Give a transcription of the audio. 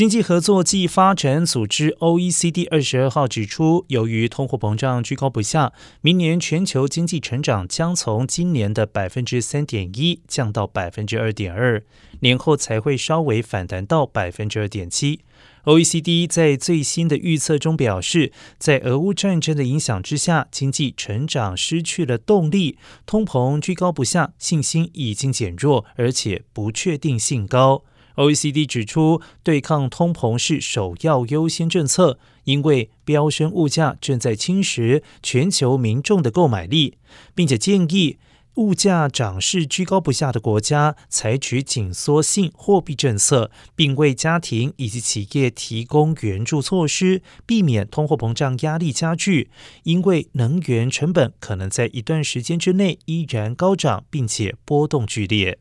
经济合作暨发展组织 （OECD） 二十二号指出，由于通货膨胀居高不下，明年全球经济成长将从今年的百分之三点一降到百分之二点二，年后才会稍微反弹到百分之二点七。OECD 在最新的预测中表示，在俄乌战争的影响之下，经济成长失去了动力，通膨居高不下，信心已经减弱，而且不确定性高。OECD 指出，对抗通膨是首要优先政策，因为飙升物价正在侵蚀全球民众的购买力，并且建议物价涨势居高不下的国家采取紧缩性货币政策，并为家庭以及企业提供援助措施，避免通货膨胀压力加剧。因为能源成本可能在一段时间之内依然高涨，并且波动剧烈。